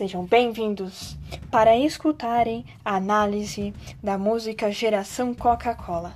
Sejam bem-vindos para escutarem a análise da música Geração Coca-Cola.